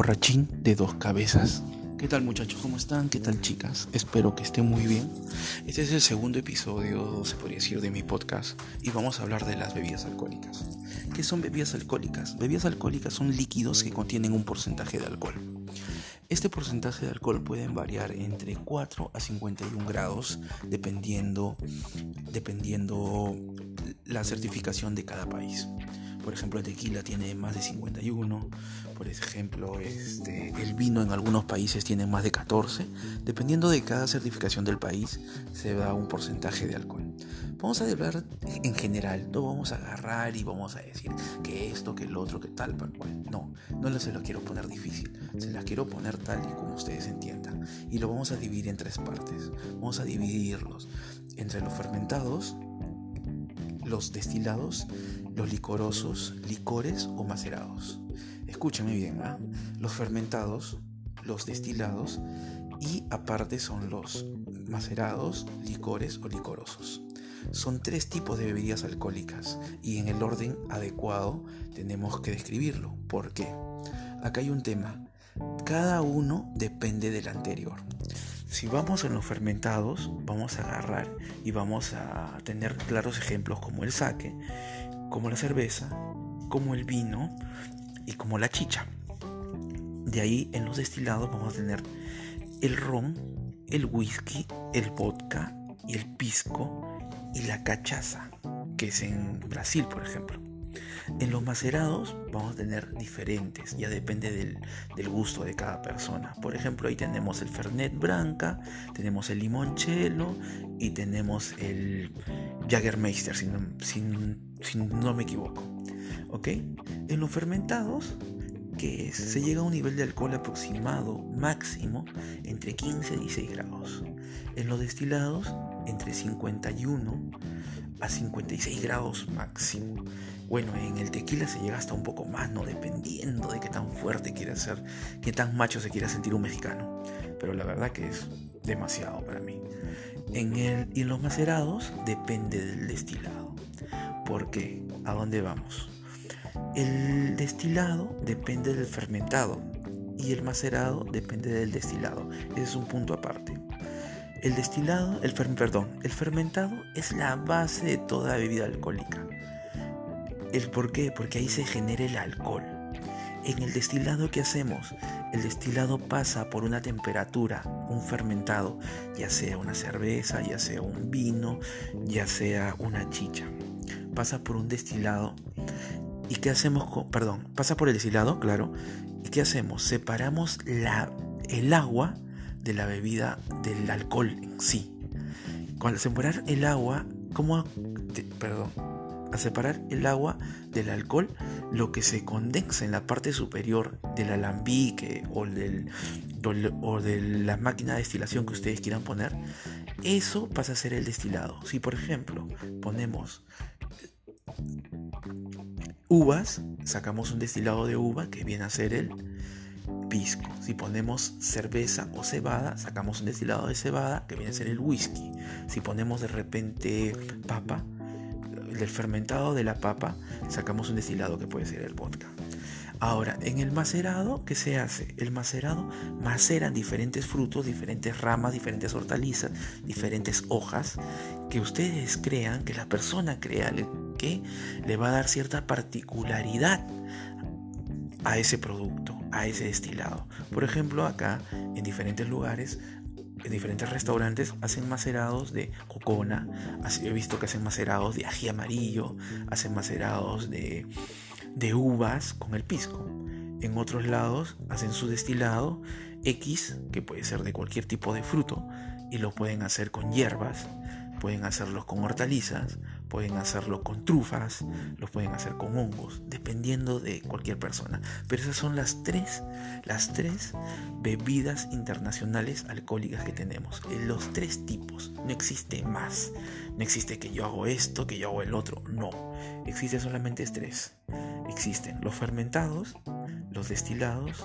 borrachín de dos cabezas. ¿Qué tal muchachos? ¿Cómo están? ¿Qué tal chicas? Espero que estén muy bien. Este es el segundo episodio, se podría decir, de mi podcast y vamos a hablar de las bebidas alcohólicas. ¿Qué son bebidas alcohólicas? Bebidas alcohólicas son líquidos que contienen un porcentaje de alcohol. Este porcentaje de alcohol puede variar entre 4 a 51 grados dependiendo, dependiendo la certificación de cada país. Por ejemplo, el tequila tiene más de 51. Por ejemplo, este, el vino en algunos países tiene más de 14. Dependiendo de cada certificación del país, se da un porcentaje de alcohol. Vamos a hablar en general, no vamos a agarrar y vamos a decir que esto, que el otro, que tal, No, no se lo quiero poner difícil, se la quiero poner tal y como ustedes entiendan. Y lo vamos a dividir en tres partes. Vamos a dividirlos entre los fermentados, los destilados, los licorosos, licores o macerados. Escúchame bien, ¿ah? los fermentados, los destilados y aparte son los macerados, licores o licorosos. Son tres tipos de bebidas alcohólicas y en el orden adecuado tenemos que describirlo. ¿Por qué? Acá hay un tema. Cada uno depende del anterior. Si vamos en los fermentados, vamos a agarrar y vamos a tener claros ejemplos como el sake, como la cerveza, como el vino y como la chicha. De ahí en los destilados vamos a tener el ron, el whisky, el vodka y el pisco y la cachaza, que es en Brasil, por ejemplo. En los macerados vamos a tener diferentes, ya depende del, gusto de cada persona. Por ejemplo, ahí tenemos el Fernet Branca, tenemos el limoncello y tenemos el Jagermeister, si no, me equivoco. ¿Ok? En los fermentados, que se llega a un nivel de alcohol aproximado máximo entre 15 y 16 grados. En los destilados, entre 51 a 56 grados máximo. Bueno, en el tequila se llega hasta un poco más, ¿no? Dependiendo de qué tan fuerte quiera ser, qué tan macho se quiera sentir un mexicano. Pero la verdad que es demasiado para mí. En el, y en los macerados depende del destilado. ¿Por qué? ¿A dónde vamos? El destilado depende del fermentado y el macerado depende del destilado. Ese es un punto aparte. El destilado, el perdón, el fermentado es la base de toda bebida alcohólica. ¿El por qué? Porque ahí se genera el alcohol. En el destilado, ¿qué hacemos? El destilado pasa por una temperatura, un fermentado, ya sea una cerveza, ya sea un vino, ya sea una chicha. Pasa por un destilado. ¿Y qué hacemos con, perdón, pasa por el destilado, claro. ¿Y qué hacemos? Separamos la, el agua de la bebida, del alcohol en sí. Cuando separar el agua, ¿cómo? perdón, a separar el agua del alcohol, lo que se condensa en la parte superior del alambique o, del, o de la máquina de destilación que ustedes quieran poner, eso pasa a ser el destilado. Si por ejemplo ponemos uvas, sacamos un destilado de uva que viene a ser el Si ponemos cerveza o cebada, sacamos un destilado de cebada que viene a ser el whisky. Si ponemos de repente papa, del fermentado de la papa, sacamos un destilado que puede ser el vodka. Ahora, en el macerado, ¿qué se hace? El macerado maceran diferentes frutos, diferentes ramas, diferentes hortalizas, diferentes hojas, que ustedes crean, que la persona crea que le va a dar cierta particularidad a ese producto, a ese destilado. Por ejemplo, acá en diferentes lugares, en diferentes restaurantes hacen macerados de cocona, he visto que hacen macerados de ají amarillo, hacen macerados de, uvas con el pisco. En otros lados hacen su destilado X, que puede ser de cualquier tipo de fruto, y lo pueden hacer con hierbas, pueden hacerlos con hortalizas, pueden hacerlo con trufas, los pueden hacer con hongos, dependiendo de cualquier persona. Pero esas son las tres, las tres bebidas internacionales alcohólicas que tenemos. Los tres tipos. No existe más. No existe que yo hago esto, que yo hago el otro. No. Existen solamente tres. Existen los fermentados, los destilados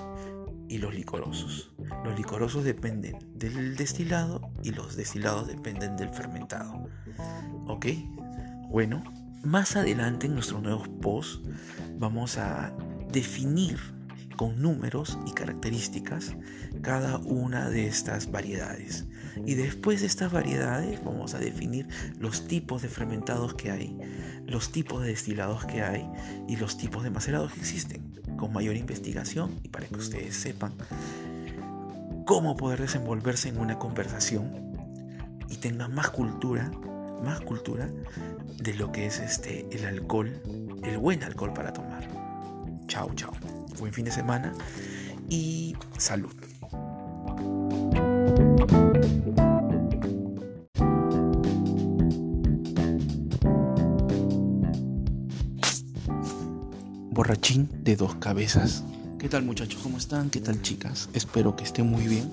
y los licorosos. Los licorosos dependen del destilado y los destilados dependen del fermentado. ¿Ok? Bueno, más adelante en nuestros nuevos posts vamos a definir con números y características cada una de estas variedades. Y después de estas variedades vamos a definir los tipos de fermentados que hay, los tipos de destilados que hay y los tipos de macerados que existen, con mayor investigación y para que ustedes sepan cómo poder desenvolverse en una conversación y tengan más cultura, más cultura de lo que es este el alcohol, el buen alcohol para tomar. Chao, chao. Buen fin de semana y salud. Borrachín de dos cabezas. ¿Qué tal muchachos? ¿Cómo están? ¿Qué tal chicas? Espero que estén muy bien.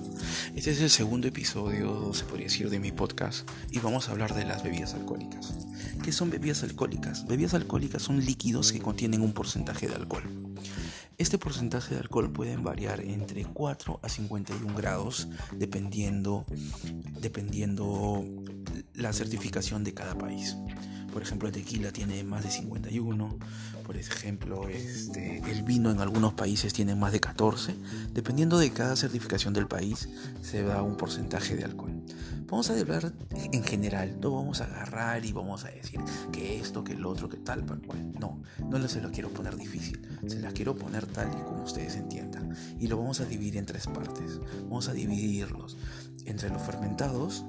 Este es el segundo episodio, se podría decir, de mi podcast y vamos a hablar de las bebidas alcohólicas. ¿Qué son bebidas alcohólicas? Bebidas alcohólicas son líquidos que contienen un porcentaje de alcohol. Este porcentaje de alcohol puede variar entre 4 a 51 grados dependiendo, dependiendo la certificación de cada país. Por ejemplo, el tequila tiene más de 51. Por ejemplo, este, el vino en algunos países tiene más de 14. Dependiendo de cada certificación del país, se da un porcentaje de alcohol. Vamos a hablar en general, no vamos a agarrar y vamos a decir que esto, que el otro, que tal, cual. No, no se lo quiero poner difícil, se las quiero poner tal y como ustedes entiendan. Y lo vamos a dividir en tres partes. Vamos a dividirlos entre los fermentados,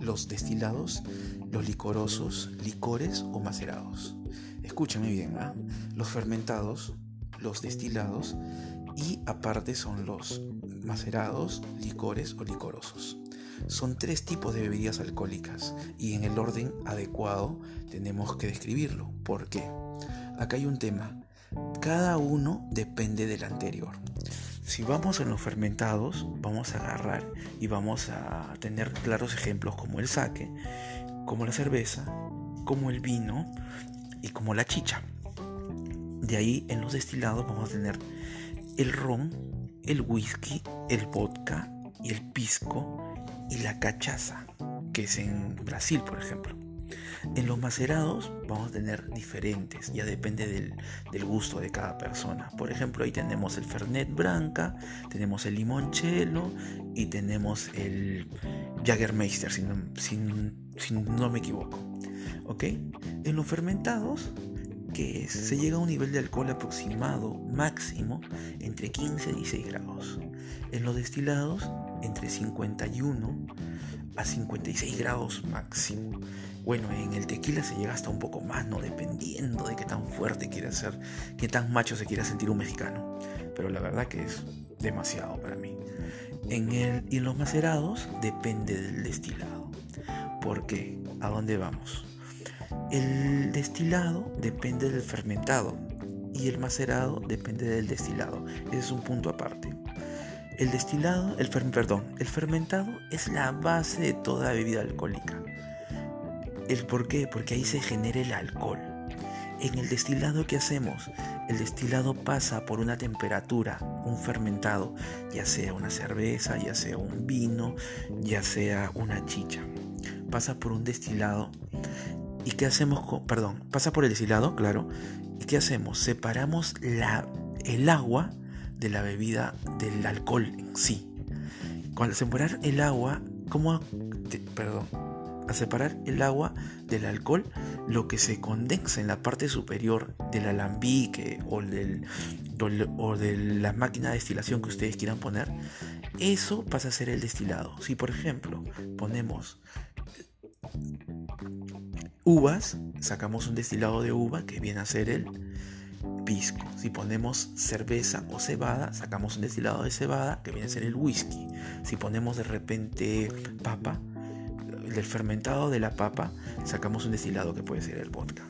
los destilados, los licorosos, licores o macerados. Escúchame bien, ¿ah? los fermentados, los destilados y aparte son los macerados, licores o licorosos. Son tres tipos de bebidas alcohólicas y en el orden adecuado tenemos que describirlo. ¿Por qué? Acá hay un tema. Cada uno depende del anterior. Si vamos en los fermentados, vamos a agarrar y vamos a tener claros ejemplos como el sake, como la cerveza, como el vino y como la chicha. De ahí en los destilados vamos a tener el ron, el whisky, el vodka y el pisco y la cachaza, que es en Brasil, por ejemplo. En los macerados vamos a tener diferentes, ya depende del, gusto de cada persona. Por ejemplo, ahí tenemos el Fernet Branca, tenemos el limoncello y tenemos el Jagermeister, si no, no me equivoco. ¿Ok? En los fermentados, que se llega a un nivel de alcohol aproximado máximo entre 15 y 16 grados. En los destilados, entre 51 a 56 grados máximo. Bueno, en el tequila se llega hasta un poco más, ¿no? Dependiendo de qué tan fuerte quiera ser, qué tan macho se quiera sentir un mexicano. Pero la verdad que es demasiado para mí. En el, y en los macerados depende del destilado. ¿Por qué? ¿A dónde vamos? El destilado depende del fermentado y el macerado depende del destilado. Ese es un punto aparte. El destilado, el perdón, el fermentado es la base de toda bebida alcohólica. ¿El por qué? Porque ahí se genera el alcohol. En el destilado, ¿qué hacemos? El destilado pasa por una temperatura, un fermentado, ya sea una cerveza, ya sea un vino, ya sea una chicha. Pasa por un destilado. ¿Y qué hacemos perdón, pasa por el destilado, claro. ¿Y qué hacemos? Separamos la, el agua de la bebida, del alcohol en sí. Cuando separar el agua, ¿cómo? Perdón, a separar el agua del alcohol, lo que se condensa en la parte superior del alambique o, del, o de la máquina de destilación que ustedes quieran poner, eso pasa a ser el destilado. Si por ejemplo ponemos uvas, sacamos un destilado de uva que viene a ser el Si ponemos cerveza o cebada, sacamos un destilado de cebada que viene a ser el whisky. Si ponemos de repente papa, del fermentado de la papa sacamos un destilado que puede ser el vodka.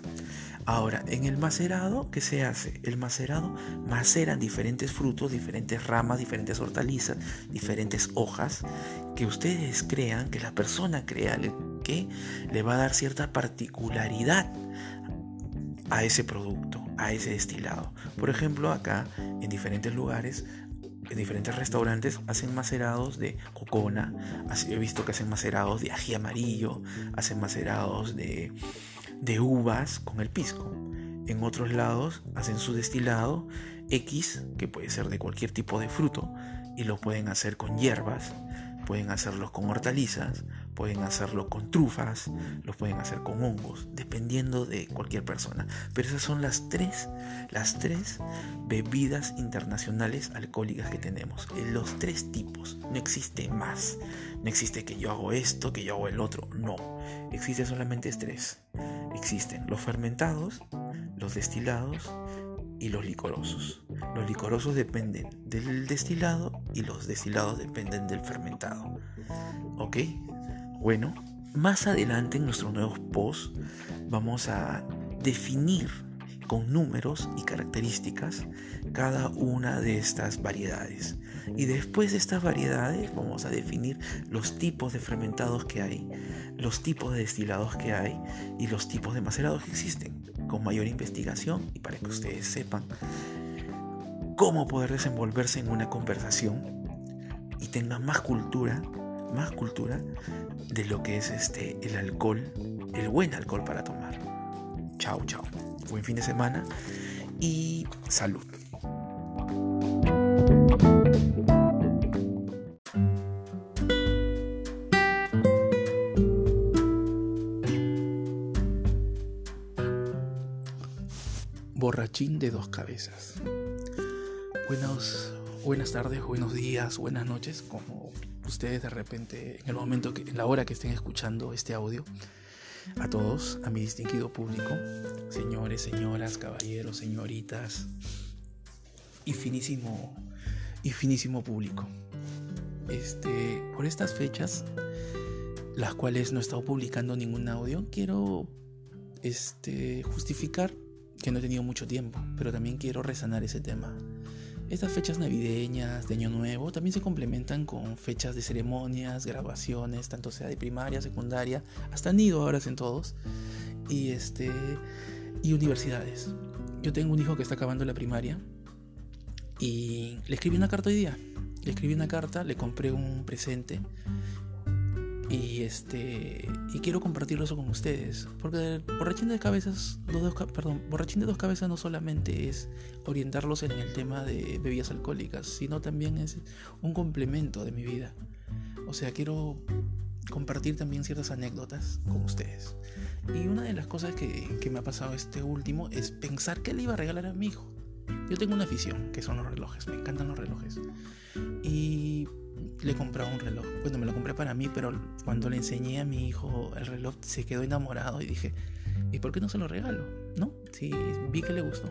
Ahora, en el macerado, ¿qué se hace? El macerado maceran diferentes frutos, diferentes ramas, diferentes hortalizas, diferentes hojas, que ustedes crean, que la persona crea que le va a dar cierta particularidad a ese producto, a ese destilado. Por ejemplo, acá en diferentes lugares en diferentes restaurantes hacen macerados de cocona, he visto que hacen macerados de ají amarillo, hacen macerados de, de uvas con el pisco. En otros lados hacen su destilado X, que puede ser de cualquier tipo de fruto, y lo pueden hacer con hierbas, pueden hacerlo con hortalizas, pueden hacerlo con trufas, lo pueden hacer con hongos, dependiendo de cualquier persona. Pero esas son las tres, las tres bebidas internacionales alcohólicas que tenemos. Los tres tipos. No existe más. No existe que yo hago esto, que yo hago el otro. No. Existe solamente tres. Existen los fermentados, los destilados y los licorosos. Los licorosos dependen del destilado y los destilados dependen del fermentado. ¿Ok? Bueno, más adelante en nuestros nuevos posts vamos a definir con números y características cada una de estas variedades. Y después de estas variedades vamos a definir los tipos de fermentados que hay, los tipos de destilados que hay y los tipos de macerados que existen, con mayor investigación y para que ustedes sepan cómo poder desenvolverse en una conversación y tengan más cultura, más cultura de lo que es este el alcohol, el buen alcohol para tomar. Chao, chao buen fin de semana y salud. Borrachín de dos cabezas. Buenos, buenas tardes, buenos días, buenas noches, como ustedes de repente en el momento que, en la hora que estén escuchando este audio a todos, a mi distinguido público, señores, señoras, caballeros, señoritas y finísimo y finísimo público. Este, por estas fechas, las cuales no he estado publicando ningún audio, quiero este, justificar que no he tenido mucho tiempo, pero también quiero resanar ese tema. Estas fechas navideñas, de Año Nuevo, también se complementan con fechas de ceremonias, grabaciones, tanto sea de primaria, secundaria, hasta nido ahora en todos, y, este, y universidades. Yo tengo un hijo que está acabando la primaria y le escribí una carta hoy día. Le escribí una carta, le compré un presente y este y quiero compartirlo eso con ustedes. Porque borrachín de cabezas, dos, perdón, borrachín de dos cabezas no solamente es orientarlos en el tema de bebidas alcohólicas, sino también es un complemento de mi vida. O sea, quiero compartir también ciertas anécdotas con ustedes. Y una de las cosas que, que me ha pasado este último es pensar que le iba a regalar a mi hijo. Yo tengo una afición, que son los relojes, me encantan los relojes. Y le comprado un reloj. Bueno, me lo compré para mí, pero cuando le enseñé a mi hijo el reloj se quedó enamorado y dije, ¿y por qué no se lo regalo? ¿No? Sí, vi que le gustó.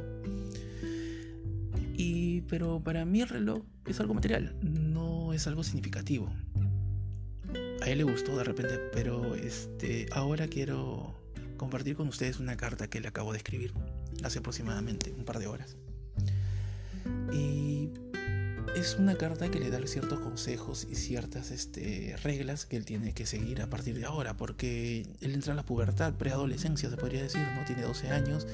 Y, pero para mí el reloj es algo material, no es algo significativo. A él le gustó de repente, pero este, ahora quiero compartir con ustedes una carta que le acabo de escribir hace aproximadamente un par de horas. Y es una carta que le da ciertos consejos y ciertas este, reglas que él tiene que seguir a partir de ahora, porque él entra en la pubertad, preadolescencia se podría decir, ¿no? Tiene 12 años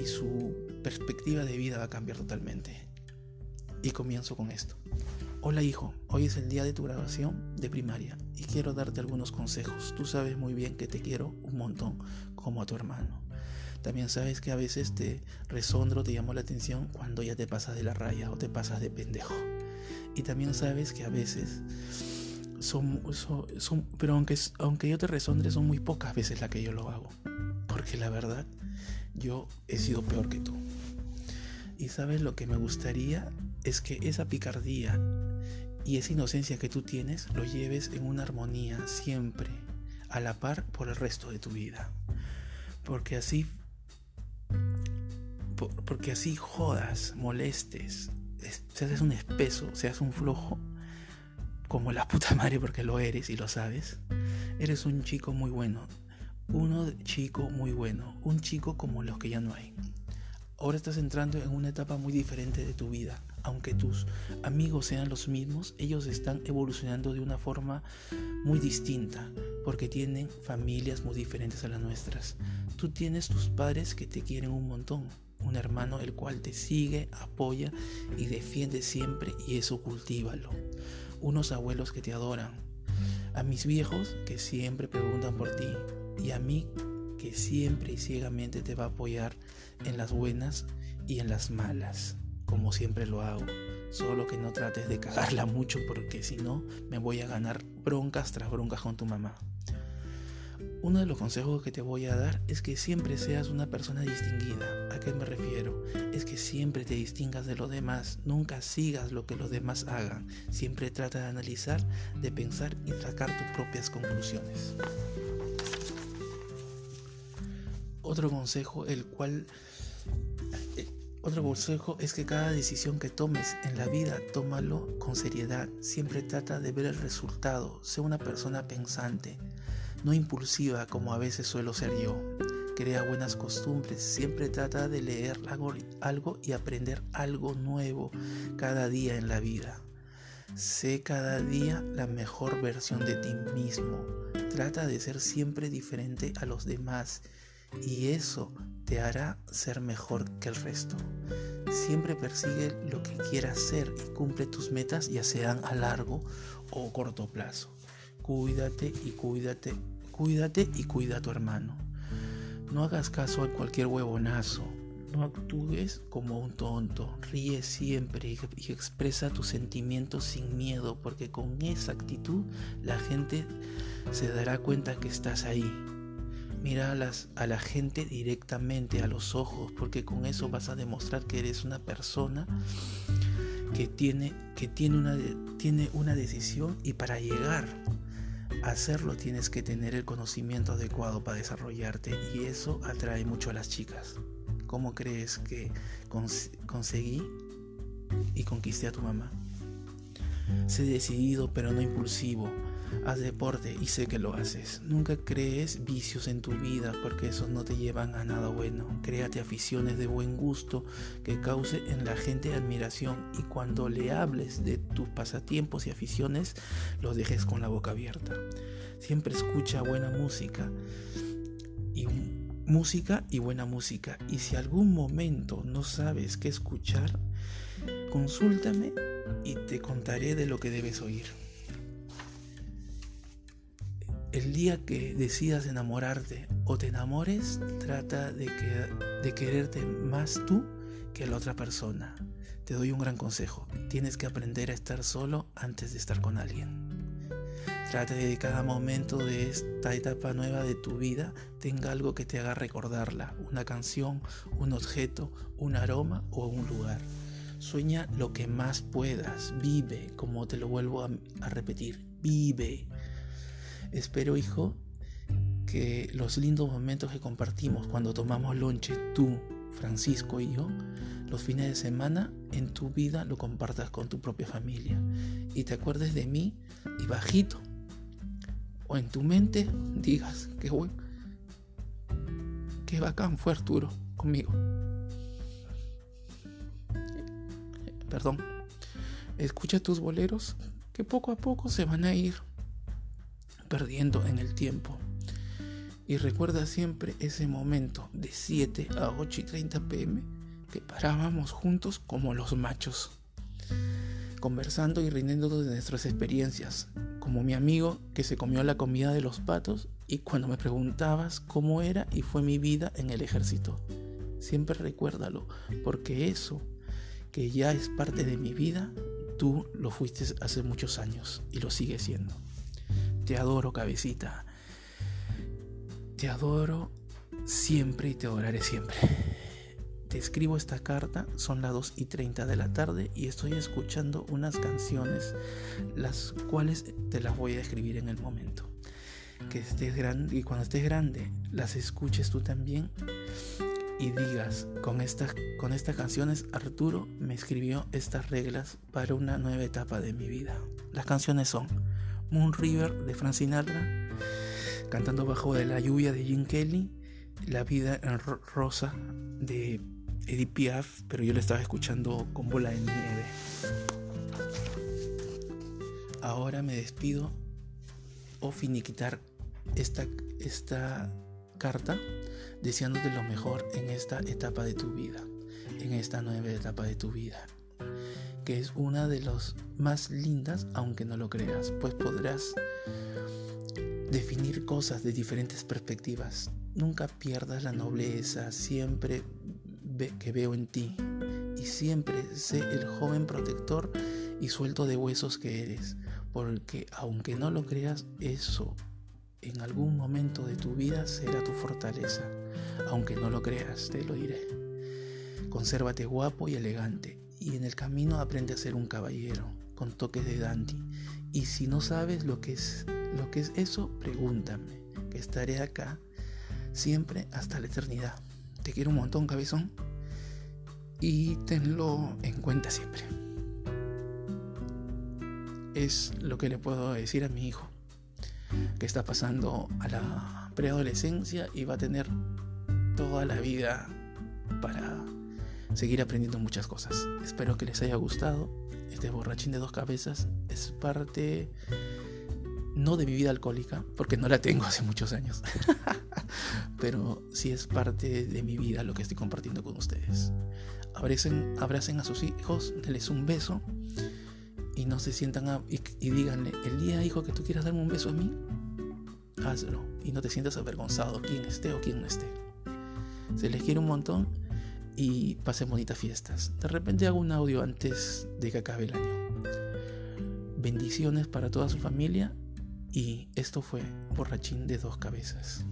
y su perspectiva de vida va a cambiar totalmente. Y comienzo con esto. Hola hijo, hoy es el día de tu graduación de primaria y quiero darte algunos consejos. Tú sabes muy bien que te quiero un montón como a tu hermano. También sabes que a veces te resondro, te llamo la atención cuando ya te pasas de la raya o te pasas de pendejo. Y también sabes que a veces son, pero aunque, aunque yo te resondre, son muy pocas veces las que yo lo hago. Porque la verdad, yo he sido peor que tú. Y sabes lo que me gustaría es que esa picardía y esa inocencia que tú tienes lo lleves en una armonía siempre, a la par por el resto de tu vida. Porque así porque así jodas, molestes, seas un espeso, seas un flojo, como la puta madre porque lo eres y lo sabes, eres un chico muy bueno, uno chico muy bueno, un chico como los que ya no hay. Ahora estás entrando en una etapa muy diferente de tu vida. Aunque tus amigos sean los mismos, ellos están evolucionando de una forma muy distinta, porque tienen familias muy diferentes a las nuestras. Tú tienes tus padres que te quieren un montón, un hermano el cual te sigue, apoya y defiende siempre y eso cultívalo. Unos abuelos que te adoran. A mis viejos que siempre preguntan por ti y a mí que siempre y ciegamente te va a apoyar en las buenas y en las malas. como siempre lo hago. Solo que no trates de cagarla mucho porque si no me voy a ganar broncas tras broncas con tu mamá. Uno de los consejos que te voy a dar es que siempre seas una persona distinguida. ¿A qué me refiero? Es que siempre te distingas de los demás, nunca sigas lo que los demás hagan. Siempre trata de analizar, de pensar y sacar tus propias conclusiones. Otro consejo, el cual eh, otro consejo es que cada decisión que tomes en la vida, tómalo con seriedad. Siempre trata de ver el resultado. Sé una persona pensante no impulsiva como a veces suelo ser yo. Crea buenas costumbres, siempre trata de leer algo y aprender algo nuevo cada día en la vida. Sé cada día la mejor versión de ti mismo. Trata de ser siempre diferente a los demás y eso te hará ser mejor que el resto. Siempre persigue lo que quieras ser y cumple tus metas ya sean a largo o corto plazo. Cuídate y cuídate Cuídate y cuida a tu hermano. No hagas caso a cualquier huevonazo. No actúes como un tonto. Ríe siempre y expresa tus sentimientos sin miedo, porque con esa actitud la gente se dará cuenta que estás ahí. Mira a, a la gente directamente a los ojos, porque con eso vas a demostrar que eres una persona que tiene, que tiene, una, tiene una decisión y para llegar hacerlo tienes que tener el conocimiento adecuado para desarrollarte y eso atrae mucho a las chicas. ¿Cómo crees que conseguí y conquisté a tu mamá? Sé decidido pero no impulsivo Haz deporte y sé que lo haces. Nunca crees vicios en tu vida porque esos no te llevan a nada bueno. Créate aficiones de buen gusto que cause en la gente admiración y cuando le hables de tus pasatiempos y aficiones, los dejes con la boca abierta. Siempre escucha buena música y música y buena música. Y si algún momento no sabes qué escuchar, consúltame y te contaré de lo que debes oír. El día que decidas enamorarte o te enamores, trata de, quererte más tú que la otra persona. Te doy un gran consejo. Tienes que aprender a estar solo antes de estar con alguien. Trata de que cada momento de esta etapa nueva de tu vida tenga algo que te haga recordarla. Una canción, un objeto, un aroma o un lugar. Sueña lo que más puedas. Vive, como te lo vuelvo a repetir. Vive. Espero, hijo, que los lindos momentos que compartimos cuando tomamos lonche, tú, Francisco y yo, los fines de semana en tu vida lo compartas con tu propia familia y te acuerdes de mí y bajito o en tu mente digas que bueno, qué bacán fue Arturo conmigo. Perdón. Escucha tus boleros que poco a poco se van a ir perdiendo en el tiempo. Y recuerda siempre ese momento de 7 a 8 y 30 pm que parábamos juntos como los machos, conversando y rindiendo de nuestras experiencias, como mi amigo que se comió la comida de los patos y cuando me preguntabas cómo era y fue mi vida en el ejército. Siempre recuérdalo, porque eso que ya es parte de mi vida, tú lo fuiste hace muchos años y lo sigues siendo. Te adoro, cabecita. Te adoro siempre y te adoraré siempre. Te escribo esta carta, son las 2 y 30 de la tarde y estoy escuchando unas canciones, las cuales te las voy a escribir en el momento. Que estés grande y cuando estés grande, las escuches tú también y digas, con estas, con estas canciones Arturo me escribió estas reglas para una nueva etapa de mi vida. Las canciones son Moon River de Frank Sinatra, cantando bajo de la lluvia de Jim Kelly, La vida en rosa de Edith Piaf, pero yo la estaba escuchando con bola de nieve. Ahora me despido o finiquitar esta, esta carta deseándote lo mejor en esta etapa de tu vida, en esta nueva etapa de tu vida que es una de las más lindas, aunque no lo creas, pues podrás definir cosas de diferentes perspectivas. Nunca pierdas la nobleza, siempre que veo en ti y siempre sé el joven protector y suelto de huesos que eres, porque aunque no lo creas, eso en algún momento de tu vida será tu fortaleza. Aunque no lo creas, te lo diré. Consérvate guapo y elegante, y en el camino aprende a ser un caballero, con toques de dandy. Y si no sabes lo que es, lo que es eso, pregúntame, que estaré acá siempre hasta la eternidad. Te quiero un montón, cabezón, y tenlo en cuenta siempre. Es lo que le puedo decir a mi hijo, que está pasando a la preadolescencia y va a tener toda la vida para seguir aprendiendo muchas cosas. Espero que les haya gustado. Este borrachín de dos cabezas es parte no de mi vida alcohólica, porque no la tengo hace muchos años, pero sí es parte de mi vida lo que estoy compartiendo con ustedes. Abracen, abracen a sus hijos, denles un beso y no se sientan y, díganle, el día hijo que tú quieras darme un beso a mí, hazlo y no te sientas avergonzado, quien esté o quien no esté. Se les quiere un montón y pasen bonitas fiestas. De repente hago un audio antes de que acabe el año. Bendiciones para toda su familia y esto fue Borrachín de dos cabezas.